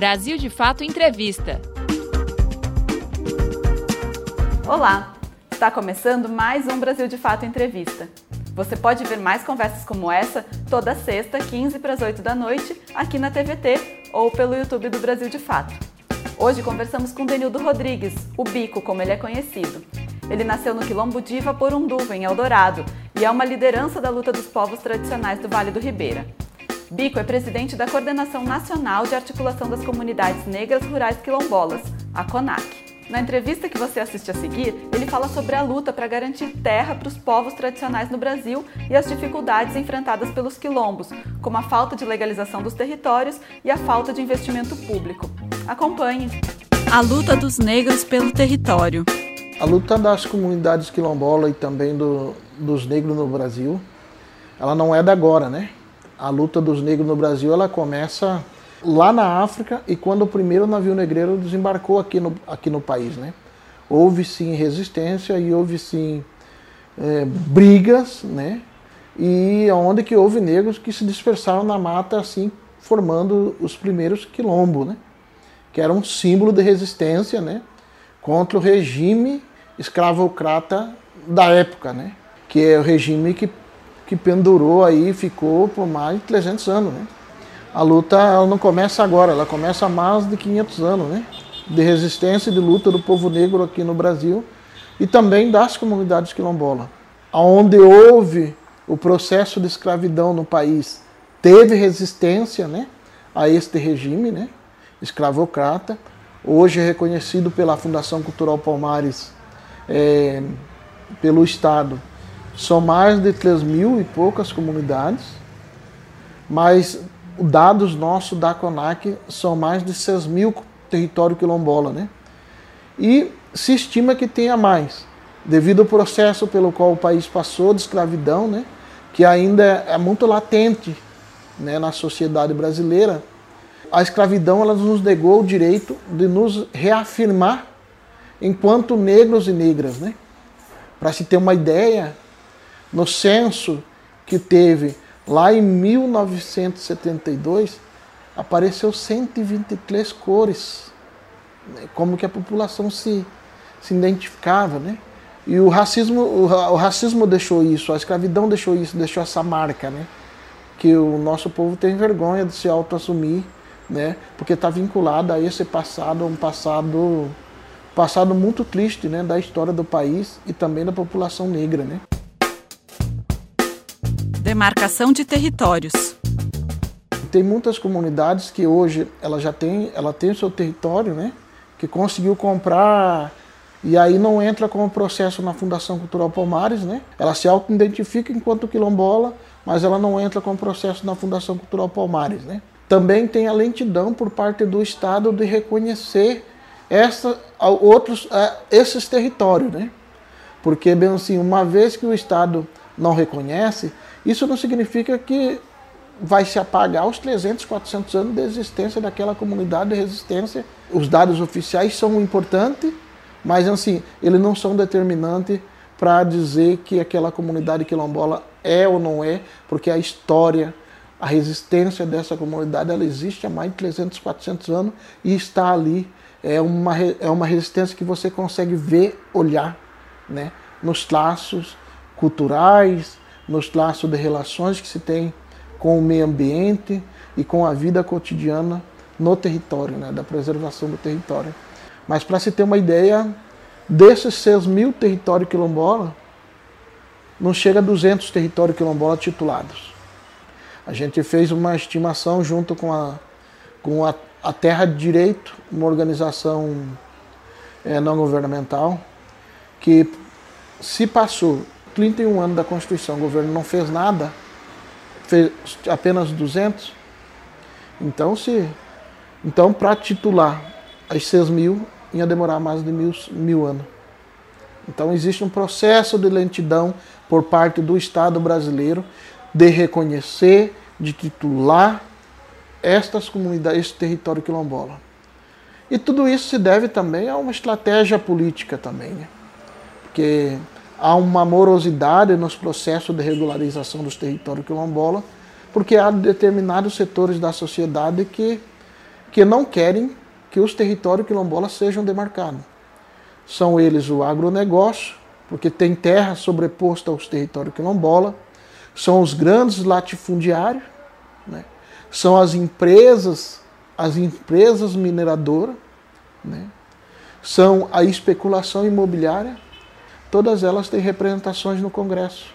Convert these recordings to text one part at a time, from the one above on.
Brasil de Fato Entrevista. Olá, está começando mais um Brasil de Fato Entrevista. Você pode ver mais conversas como essa toda sexta, 15 para as 8 da noite, aqui na TVT ou pelo YouTube do Brasil de Fato. Hoje conversamos com Denildo Rodrigues, o Bico, como ele é conhecido. Ele nasceu no Quilombo de Ivaporunduva, em Eldorado, e é uma liderança da luta dos povos tradicionais do Vale do Ribeira. Bico é presidente da Coordenação Nacional de Articulação das Comunidades Negras Rurais Quilombolas, a CONAC. Na entrevista que você assiste a seguir, ele fala sobre a luta para garantir terra para os povos tradicionais no Brasil e as dificuldades enfrentadas pelos quilombos, como a falta de legalização dos territórios e a falta de investimento público. Acompanhe. A luta dos negros pelo território. A luta das comunidades quilombolas e também do, dos negros no Brasil, ela não é da agora, né? A luta dos negros no Brasil, ela começa lá na África e quando o primeiro navio negreiro desembarcou aqui no, aqui no país, né? Houve sim resistência e houve sim é, brigas, né? E onde que houve negros que se dispersaram na mata, assim, formando os primeiros quilombos, né? Que era um símbolo de resistência, né? Contra o regime escravocrata da época, né? Que é o regime que, que pendurou aí, ficou por mais de 300 anos, né? A luta ela não começa agora, ela começa há mais de 500 anos, né? De resistência e de luta do povo negro aqui no Brasil e também das comunidades quilombolas. Onde houve o processo de escravidão no país, teve resistência, né? A este regime, né? Escravocrata. Hoje é reconhecido pela Fundação Cultural Palmares é, pelo Estado. São mais de 3 mil e poucas comunidades, mas dados nossos da CONAC são mais de 6 mil território quilombola, né? E se estima que tenha mais, devido ao processo pelo qual o país passou de escravidão, né? Que ainda é muito latente né, na sociedade brasileira. A escravidão ela nos negou o direito de nos reafirmar enquanto negros e negras. Né? Para se ter uma ideia, no censo que teve lá em 1972, apareceu 123 cores, né? como que a população se, se identificava. Né? E o racismo, o, racismo deixou isso, a escravidão deixou isso, deixou essa marca, né? que o nosso povo tem vergonha de se auto-assumir, né? porque está vinculado a esse passado, um passado passado muito triste né, da história do país e também da população negra. Né? Demarcação de territórios. Tem muitas comunidades que hoje ela já tem, ela tem o seu território, né, que conseguiu comprar e aí não entra com o processo na Fundação Cultural Palmares, né? Ela se auto-identifica enquanto quilombola, mas ela não entra com o processo na Fundação Cultural Palmares, né? Também tem a lentidão por parte do Estado de reconhecer essa, outros, é, esses territórios, né? Porque, bem assim, uma vez que o Estado não reconhece, isso não significa que vai se apagar os 300, 400 anos de existência daquela comunidade de resistência. Os dados oficiais são importantes, mas assim, eles não são determinantes para dizer que aquela comunidade quilombola é ou não é, porque a história, a resistência dessa comunidade, ela existe há mais de 300, 400 anos e está ali é uma, é uma resistência que você consegue ver, olhar, né? nos traços culturais, nos traços de relações que se tem com o meio ambiente e com a vida cotidiana no território, né? da preservação do território. Mas para se ter uma ideia, desses 6 mil territórios quilombola, não chega a 200 territórios quilombola titulados. A gente fez uma estimação junto com a, com a a Terra de Direito, uma organização é, não governamental, que se passou 31 anos da Constituição, o governo não fez nada, fez apenas 200, então se então para titular as 6 mil ia demorar mais de mil, mil anos. Então existe um processo de lentidão por parte do Estado brasileiro de reconhecer, de titular estas comunidades, este território quilombola. E tudo isso se deve também a uma estratégia política também, né? porque há uma morosidade nos processos de regularização dos territórios quilombola, porque há determinados setores da sociedade que que não querem que os territórios quilombolas sejam demarcados. São eles o agronegócio, porque tem terra sobreposta aos territórios quilombola, são os grandes latifundiários, né? são as empresas, as empresas mineradoras, né? são a especulação imobiliária, todas elas têm representações no Congresso.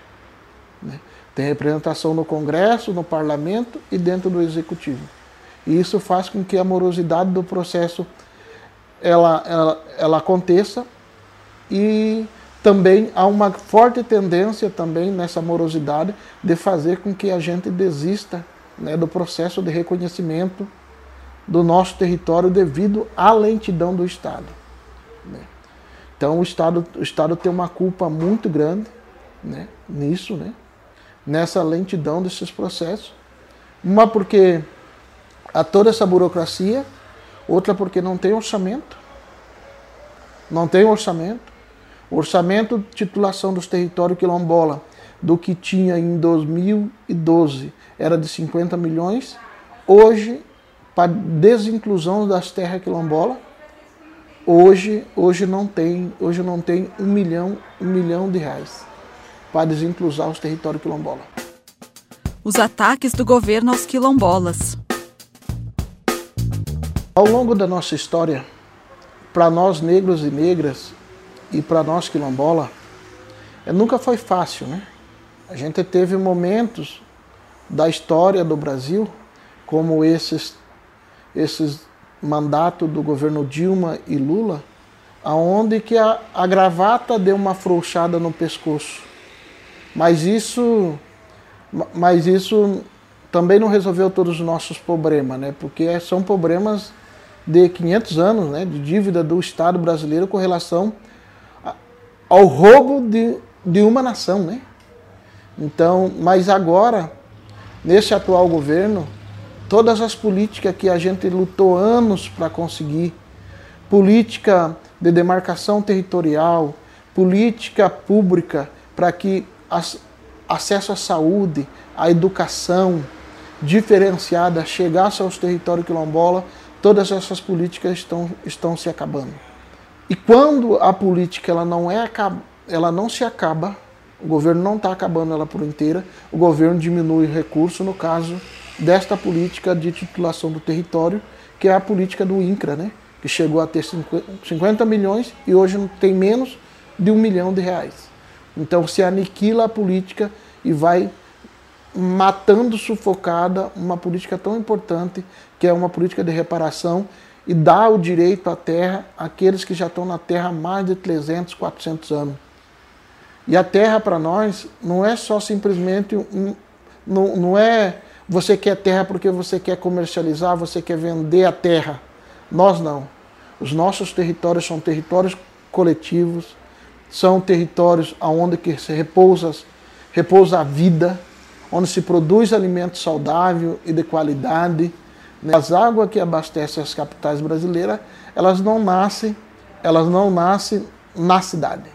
Né? Tem representação no Congresso, no Parlamento e dentro do Executivo. E isso faz com que a morosidade do processo ela, ela, ela aconteça e também há uma forte tendência também nessa morosidade de fazer com que a gente desista né, do processo de reconhecimento do nosso território devido à lentidão do Estado. Então o Estado, o Estado tem uma culpa muito grande né, nisso, né, nessa lentidão desses processos. Uma porque há toda essa burocracia, outra porque não tem orçamento. Não tem orçamento. Orçamento de titulação dos territórios quilombola do que tinha em 2012 era de 50 milhões. Hoje, para desinclusão das terras quilombola, hoje, hoje não tem, hoje não tem um milhão, um milhão de reais para desinclusar os territórios quilombola. Os ataques do governo aos quilombolas. Ao longo da nossa história, para nós negros e negras e para nós quilombola, é, nunca foi fácil, né? A gente teve momentos da história do Brasil, como esses, esses mandatos do governo Dilma e Lula, aonde que a, a gravata deu uma frouxada no pescoço. Mas isso, mas isso também não resolveu todos os nossos problemas, né? Porque são problemas de 500 anos né, de dívida do Estado brasileiro com relação ao roubo de, de uma nação. Né? Então, mas agora, nesse atual governo, todas as políticas que a gente lutou anos para conseguir, política de demarcação territorial, política pública para que as, acesso à saúde, à educação diferenciada chegasse aos territórios quilombola, todas essas políticas estão, estão se acabando. E quando a política ela não, é, ela não se acaba, o governo não está acabando ela por inteira, o governo diminui o recurso, no caso desta política de titulação do território, que é a política do INCRA, né? que chegou a ter 50 milhões e hoje tem menos de um milhão de reais. Então se aniquila a política e vai matando sufocada uma política tão importante, que é uma política de reparação e dá o direito à terra àqueles que já estão na terra há mais de 300, 400 anos. E a terra para nós não é só simplesmente um, não, não é você quer terra porque você quer comercializar, você quer vender a terra. Nós não. Os nossos territórios são territórios coletivos, são territórios onde que se repousa, repousa a vida, onde se produz alimento saudável e de qualidade. Né? As águas que abastecem as capitais brasileiras, elas não nascem, elas não nascem na cidade.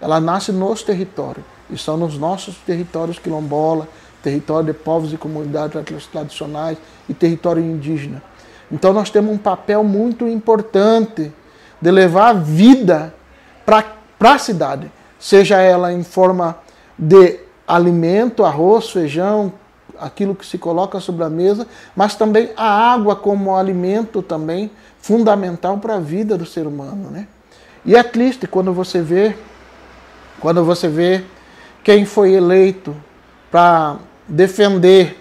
Elas nascem nos territórios. E são nos nossos territórios quilombola, território de povos e comunidades tradicionais e território indígena. Então nós temos um papel muito importante de levar a vida para a cidade, seja ela em forma de alimento, arroz, feijão, aquilo que se coloca sobre a mesa, mas também a água como alimento também fundamental para a vida do ser humano, né? E é triste quando você vê quando você vê quem foi eleito para defender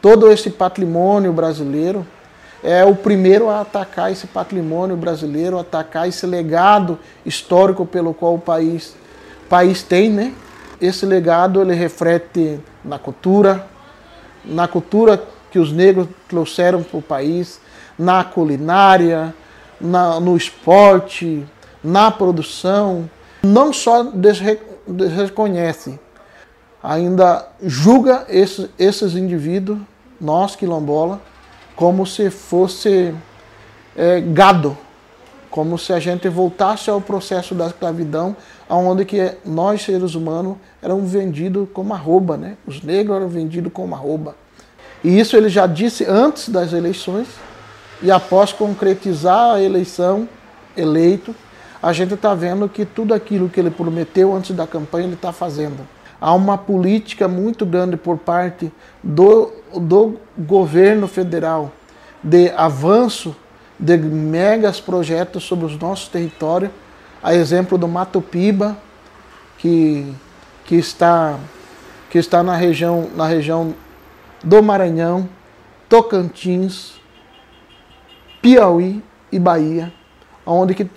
todo esse patrimônio brasileiro, é o primeiro a atacar esse patrimônio brasileiro, atacar esse legado histórico pelo qual o país, país tem, né? esse legado ele reflete na cultura, na cultura que os negros trouxeram para o país, na culinária, na, no esporte, na produção. Não só desreconhece, ainda julga esses, esses indivíduos, nós quilombola, como se fosse é, gado, como se a gente voltasse ao processo da escravidão, onde que nós seres humanos eram vendidos como arroba, né? Os negros eram vendidos como arroba. E isso ele já disse antes das eleições, e após concretizar a eleição, eleito, a gente está vendo que tudo aquilo que ele prometeu antes da campanha ele está fazendo. Há uma política muito grande por parte do, do governo federal de avanço de megas projetos sobre os nossos territórios, a exemplo do Mato Piba, que, que, está, que está na região, na região do Maranhão, Tocantins, Piauí e Bahia, onde que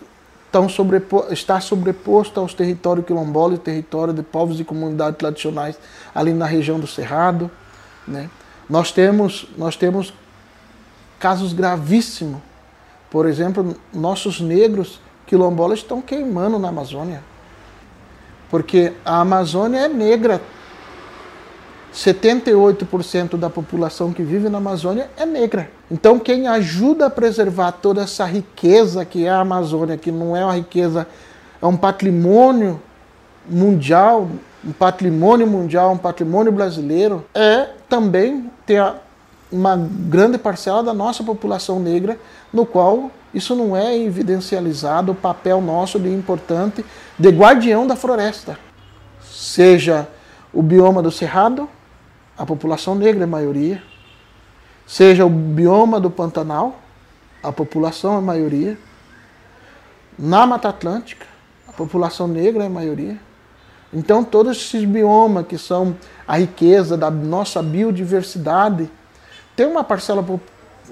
estão sobrepo, está sobreposto aos territórios quilombolas e território de povos e comunidades tradicionais ali na região do Cerrado. Né? Nós, temos, nós temos casos gravíssimos. Por exemplo, nossos negros quilombolas estão queimando na Amazônia. Porque a Amazônia é negra. 78% da população que vive na Amazônia é negra. Então, quem ajuda a preservar toda essa riqueza que é a Amazônia, que não é uma riqueza, é um patrimônio mundial, um patrimônio mundial, um patrimônio brasileiro, é também ter uma grande parcela da nossa população negra, no qual isso não é evidencializado o papel nosso de importante de guardião da floresta. Seja o bioma do Cerrado, a população negra é maioria, seja o bioma do Pantanal, a população é maioria, na Mata Atlântica, a população negra é maioria. Então, todos esses biomas que são a riqueza da nossa biodiversidade, tem uma parcela,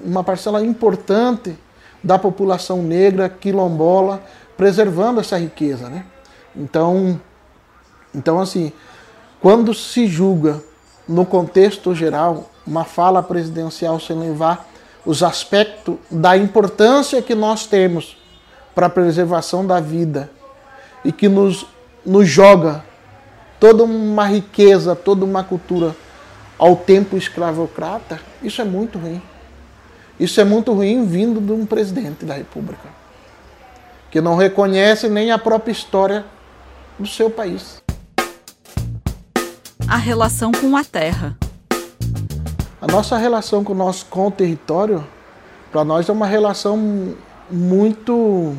uma parcela importante da população negra quilombola preservando essa riqueza. Né? Então, então, assim, quando se julga no contexto geral uma fala presidencial sem levar os aspectos da importância que nós temos para a preservação da vida e que nos, nos joga toda uma riqueza, toda uma cultura ao tempo escravocrata, isso é muito ruim. Isso é muito ruim vindo de um presidente da República, que não reconhece nem a própria história do seu país. A relação com a terra. A nossa relação com o, nosso, com o território, para nós é uma relação muito,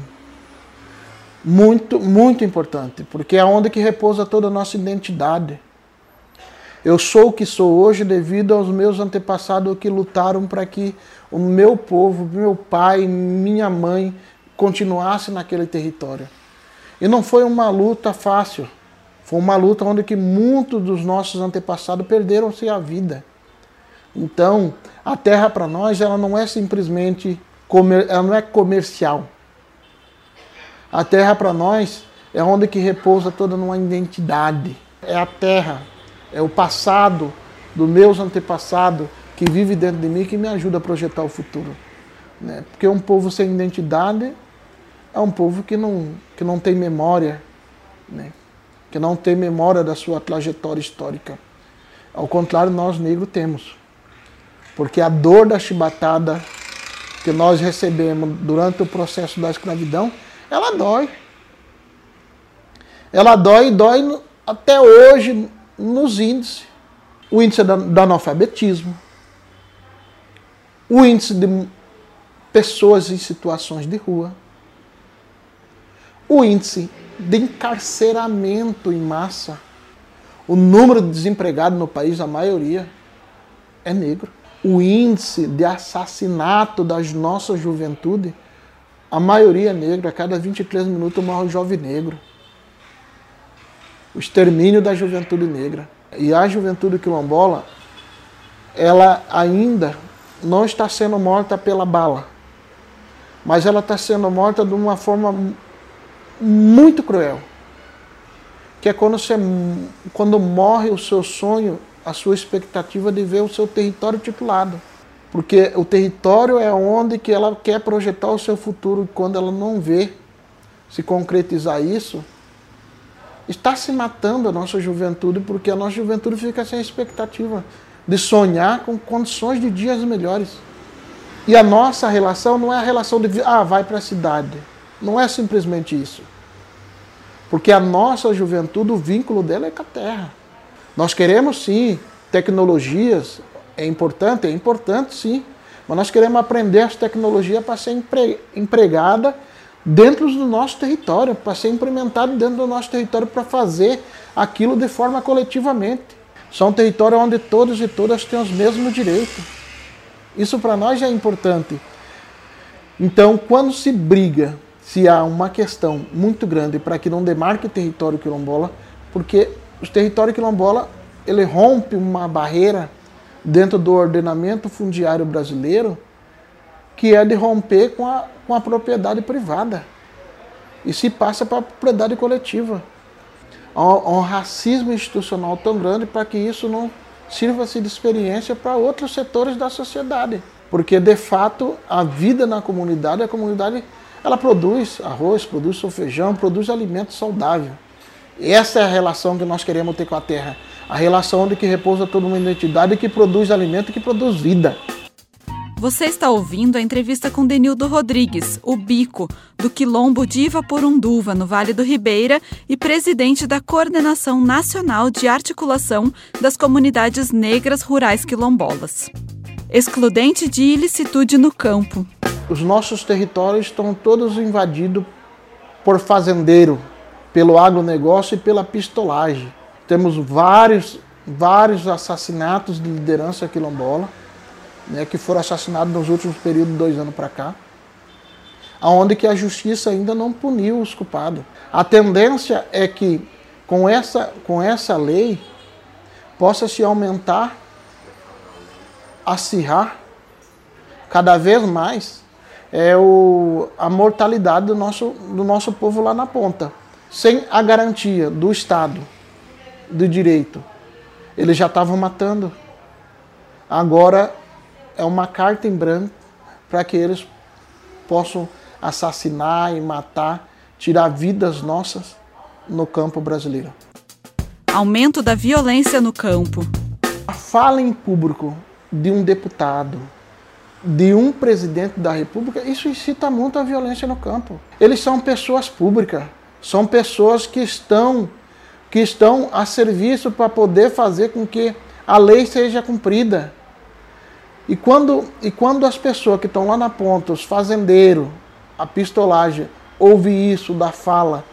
muito, muito importante, porque é onde que repousa toda a nossa identidade. Eu sou o que sou hoje devido aos meus antepassados que lutaram para que o meu povo, meu pai, minha mãe continuasse naquele território. E não foi uma luta fácil. Foi uma luta onde que muitos dos nossos antepassados perderam-se a vida. Então, a terra para nós ela não é simplesmente comer, ela não é comercial. A terra para nós é onde que repousa toda uma identidade. É a terra é o passado dos meus antepassados que vive dentro de mim que me ajuda a projetar o futuro. Né? Porque um povo sem identidade é um povo que não, que não tem memória, né? Que não tem memória da sua trajetória histórica. Ao contrário, nós negros temos. Porque a dor da chibatada que nós recebemos durante o processo da escravidão, ela dói. Ela dói e dói até hoje nos índices. O índice do analfabetismo, o índice de pessoas em situações de rua, o índice de encarceramento em massa, o número de desempregados no país, a maioria é negro. O índice de assassinato das nossas juventude, a maioria é negra. A cada 23 minutos morre um jovem negro o extermínio da juventude negra. E a juventude quilombola, ela ainda não está sendo morta pela bala, mas ela está sendo morta de uma forma muito cruel. Que é quando, você, quando morre o seu sonho, a sua expectativa de ver o seu território titulado. Porque o território é onde que ela quer projetar o seu futuro. Quando ela não vê se concretizar isso, está se matando a nossa juventude, porque a nossa juventude fica sem expectativa de sonhar com condições de dias melhores. E a nossa relação não é a relação de, ah, vai para a cidade. Não é simplesmente isso. Porque a nossa juventude, o vínculo dela é com a terra. Nós queremos sim tecnologias, é importante, é importante sim. mas nós queremos aprender as tecnologias para ser empre, empregada dentro do nosso território, para ser implementado dentro do nosso território para fazer aquilo de forma coletivamente. São um território onde todos e todas têm os mesmos direitos. Isso para nós é importante. Então, quando se briga, se há uma questão muito grande para que não demarque o território quilombola, porque o território quilombola ele rompe uma barreira dentro do ordenamento fundiário brasileiro, que é de romper com a, com a propriedade privada e se passa para a propriedade coletiva. Há um racismo institucional tão grande para que isso não sirva-se de experiência para outros setores da sociedade. Porque, de fato, a vida na comunidade, a comunidade ela produz arroz, produz seu feijão, produz alimento saudável. Essa é a relação que nós queremos ter com a terra. A relação de que repousa toda uma identidade que produz alimento e que produz vida. Você está ouvindo a entrevista com Denildo Rodrigues, o Bico, do Quilombo de Ivaporunduva, no Vale do Ribeira, e presidente da Coordenação Nacional de Articulação das Comunidades Negras Rurais Quilombolas. Excludente de ilicitude no campo. Os nossos territórios estão todos invadidos por fazendeiro, pelo agronegócio e pela pistolagem. Temos vários, vários assassinatos de liderança quilombola, né, que foram assassinados nos últimos períodos dois anos para cá, aonde que a justiça ainda não puniu os culpados. A tendência é que com essa, com essa lei possa se aumentar, acirrar cada vez mais é o, a mortalidade do nosso, do nosso povo lá na ponta sem a garantia do Estado do direito, eles já estavam matando. Agora é uma carta em branco para que eles possam assassinar e matar, tirar vidas nossas no campo brasileiro. Aumento da violência no campo. A fala em público de um deputado, de um presidente da República, isso incita muito a violência no campo. Eles são pessoas públicas. São pessoas que estão que estão a serviço para poder fazer com que a lei seja cumprida. E quando, e quando as pessoas que estão lá na ponta, os fazendeiros, a pistolagem, ouve isso da fala,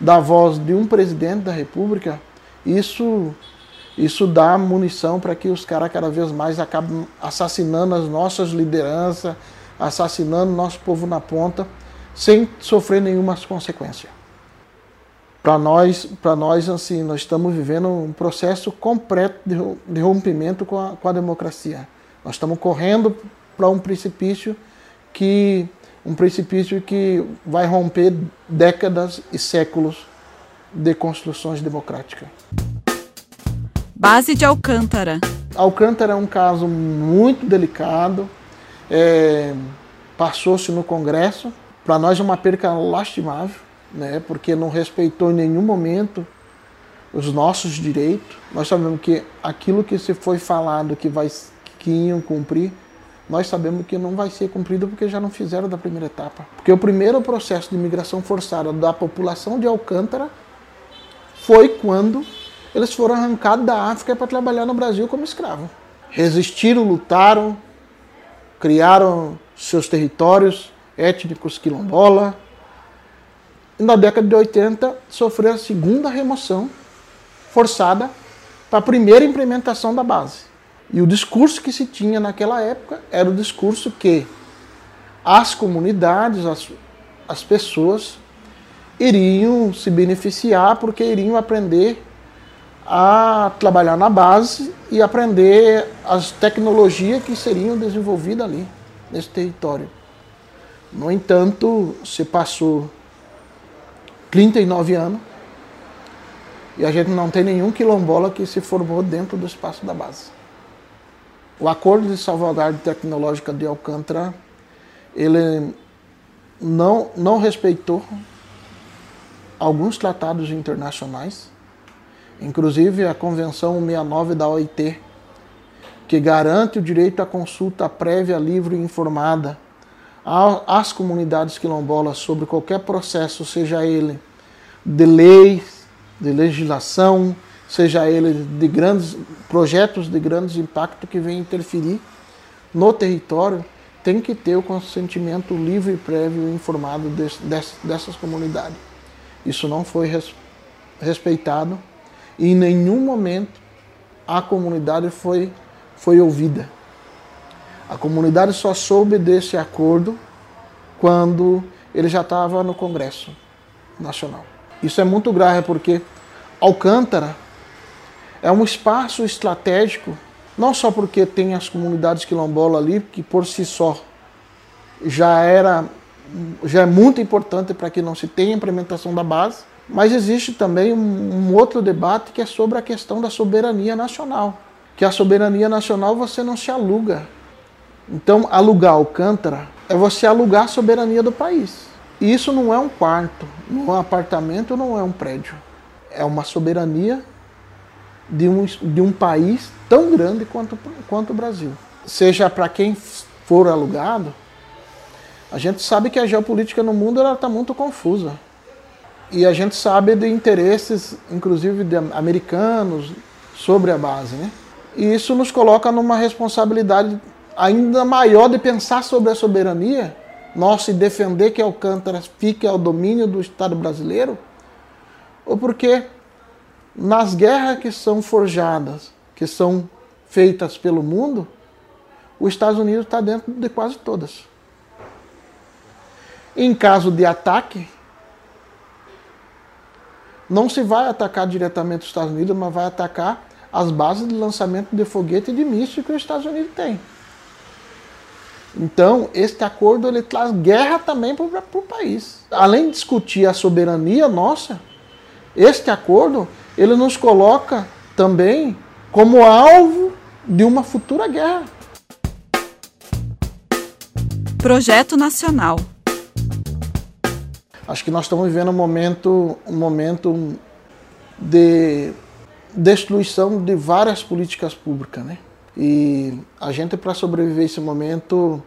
da voz de um presidente da República, isso, isso dá munição para que os caras cada vez mais acabem assassinando as nossas lideranças, assassinando nosso povo na ponta, sem sofrer nenhuma consequência para nós, para nós assim, nós estamos vivendo um processo completo de, rompimento com a, com a democracia. Nós estamos correndo para um precipício que um precipício que vai romper décadas e séculos de construções democráticas. Base de Alcântara. Alcântara é um caso muito delicado. É, Passou-se no Congresso. Para nós é uma perca lastimável né, porque não respeitou em nenhum momento os nossos direitos. Nós sabemos que aquilo que se foi falado que, vai, que iam cumprir, nós sabemos que não vai ser cumprido porque já não fizeram da primeira etapa. Porque o primeiro processo de imigração forçada da população de Alcântara foi quando eles foram arrancados da África para trabalhar no Brasil como escravos. Resistiram, lutaram, criaram seus territórios étnicos quilombola, na década de 80 sofreu a segunda remoção forçada para a primeira implementação da base. E o discurso que se tinha naquela época era o discurso que as comunidades, as, as pessoas, iriam se beneficiar porque iriam aprender a trabalhar na base e aprender as tecnologias que seriam desenvolvidas ali, nesse território. No entanto, se passou 39 anos e a gente não tem nenhum quilombola que se formou dentro do espaço da base. O acordo de salvaguarda tecnológica de Alcântara, ele não, não respeitou alguns tratados internacionais, inclusive a Convenção 69 da OIT, que garante o direito à consulta prévia, livre e informada às comunidades quilombolas sobre qualquer processo, seja ele de lei, de legislação, seja ele de grandes projetos de grandes impactos que venham interferir no território tem que ter o consentimento livre, prévio e informado dessas comunidades. Isso não foi res, respeitado e em nenhum momento a comunidade foi, foi ouvida. A comunidade só soube desse acordo quando ele já estava no Congresso Nacional. Isso é muito grave porque Alcântara é um espaço estratégico, não só porque tem as comunidades quilombolas ali, que por si só já era já é muito importante para que não se tenha implementação da base, mas existe também um, outro debate que é sobre a questão da soberania nacional. Que a soberania nacional você não se aluga. Então, alugar Alcântara é você alugar a soberania do país. E isso não é um quarto, não é um apartamento, não é um prédio. É uma soberania de um, de um país tão grande quanto, quanto o Brasil. Seja para quem for alugado, a gente sabe que a geopolítica no mundo está muito confusa. E a gente sabe de interesses, inclusive de americanos, sobre a base. Né? E isso nos coloca numa responsabilidade ainda maior de pensar sobre a soberania nossa e defender que Alcântara fique ao domínio do Estado brasileiro, ou porque nas guerras que são forjadas, que são feitas pelo mundo, os Estados Unidos está dentro de quase todas. Em caso de ataque, não se vai atacar diretamente os Estados Unidos, mas vai atacar as bases de lançamento de foguete e de míssil que os Estados Unidos têm. Então, este acordo ele traz guerra também para o país. Além de discutir a soberania nossa, este acordo ele nos coloca também como alvo de uma futura guerra. Projeto Nacional Acho que nós estamos vivendo um momento, um momento de destruição de várias políticas públicas, né? E a gente, para sobreviver esse momento,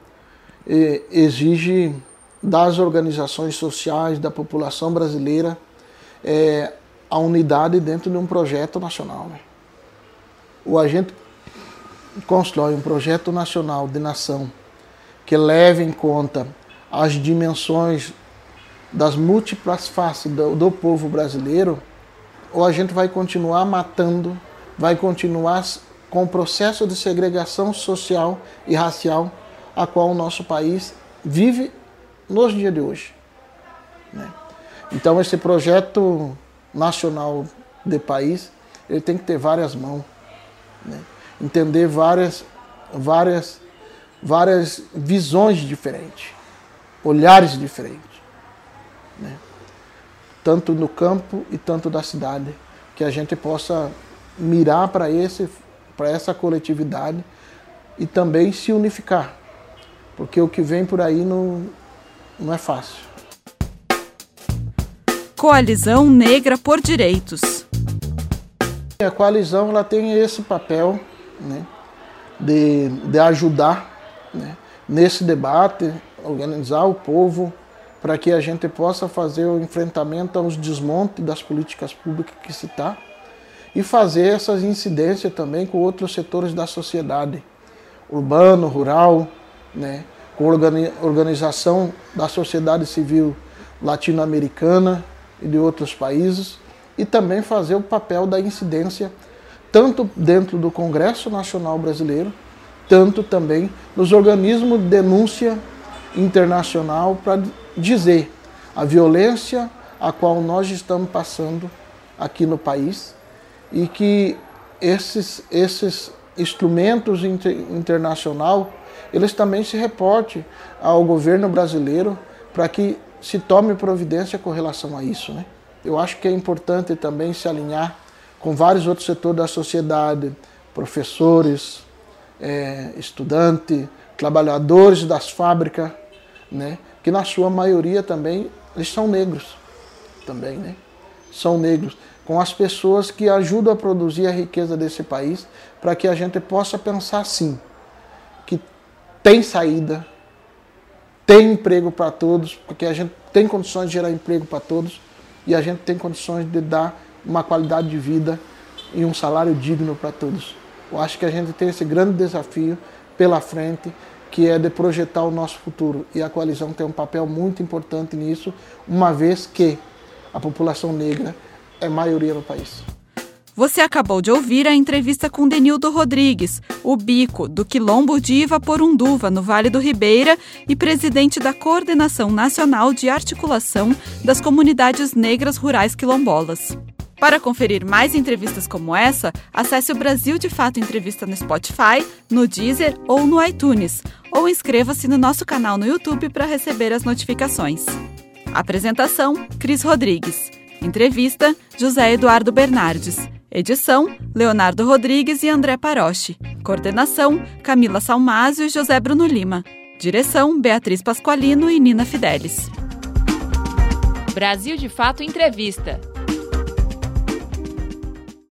exige das organizações sociais, da população brasileira, é, a unidade dentro de um projeto nacional. Né? O agente constrói um projeto nacional de nação que leve em conta as dimensões das múltiplas faces do, do povo brasileiro, ou a gente vai continuar matando, vai continuar com o processo de segregação social e racial a qual o nosso país vive nos dias de hoje. Né? Então esse projeto nacional de país ele tem que ter várias mãos, né? entender várias, várias, várias visões diferentes, olhares diferentes né? tanto no campo e tanto da cidade, que a gente possa mirar para esse para essa coletividade e também se unificar, porque o que vem por aí não, não é fácil. Coalizão Negra por Direitos. A coalizão ela tem esse papel né, de, de ajudar né, nesse debate, organizar o povo, para que a gente possa fazer o enfrentamento aos desmontes das políticas públicas que se está e fazer essas incidências também com outros setores da sociedade, urbano, rural, né, com organização da sociedade civil latino-americana e de outros países, e também fazer o papel da incidência tanto dentro do Congresso Nacional Brasileiro, tanto também nos organismos de denúncia internacional para dizer a violência a qual nós estamos passando aqui no país e que esses, esses instrumentos inter, internacional eles também se reportem ao governo brasileiro para que se tome providência com relação a isso. Né? Eu acho que é importante também se alinhar com vários outros setores da sociedade, professores, é, estudantes, trabalhadores das fábricas, né? Que na sua maioria também eles são negros, também, né? São negros, com as pessoas que ajudam a produzir a riqueza desse país, para que a gente possa pensar assim, que tem saída, tem emprego para todos, porque a gente tem condições de gerar emprego para todos e a gente tem condições de dar uma qualidade de vida e um salário digno para todos. Eu acho que a gente tem esse grande desafio pela frente, que é de projetar o nosso futuro. E a coalizão tem um papel muito importante nisso, uma vez que a população negra é maioria no país. Você acabou de ouvir a entrevista com Denildo Rodrigues, o bico do Quilombo de Ivaporunduva, no Vale do Ribeira, e presidente da Coordenação Nacional de Articulação das Comunidades Negras Rurais Quilombolas. Para conferir mais entrevistas como essa, acesse o Brasil de Fato Entrevista no Spotify, no Deezer ou no iTunes, ou inscreva-se no nosso canal no YouTube para receber as notificações. Apresentação: Cris Rodrigues. Entrevista: José Eduardo Bernardes. Edição: Leonardo Rodrigues e André Paroche. Coordenação: Camila Salmásio e José Bruno Lima. Direção: Beatriz Pasqualino e Nina Fidelis. Brasil de Fato Entrevista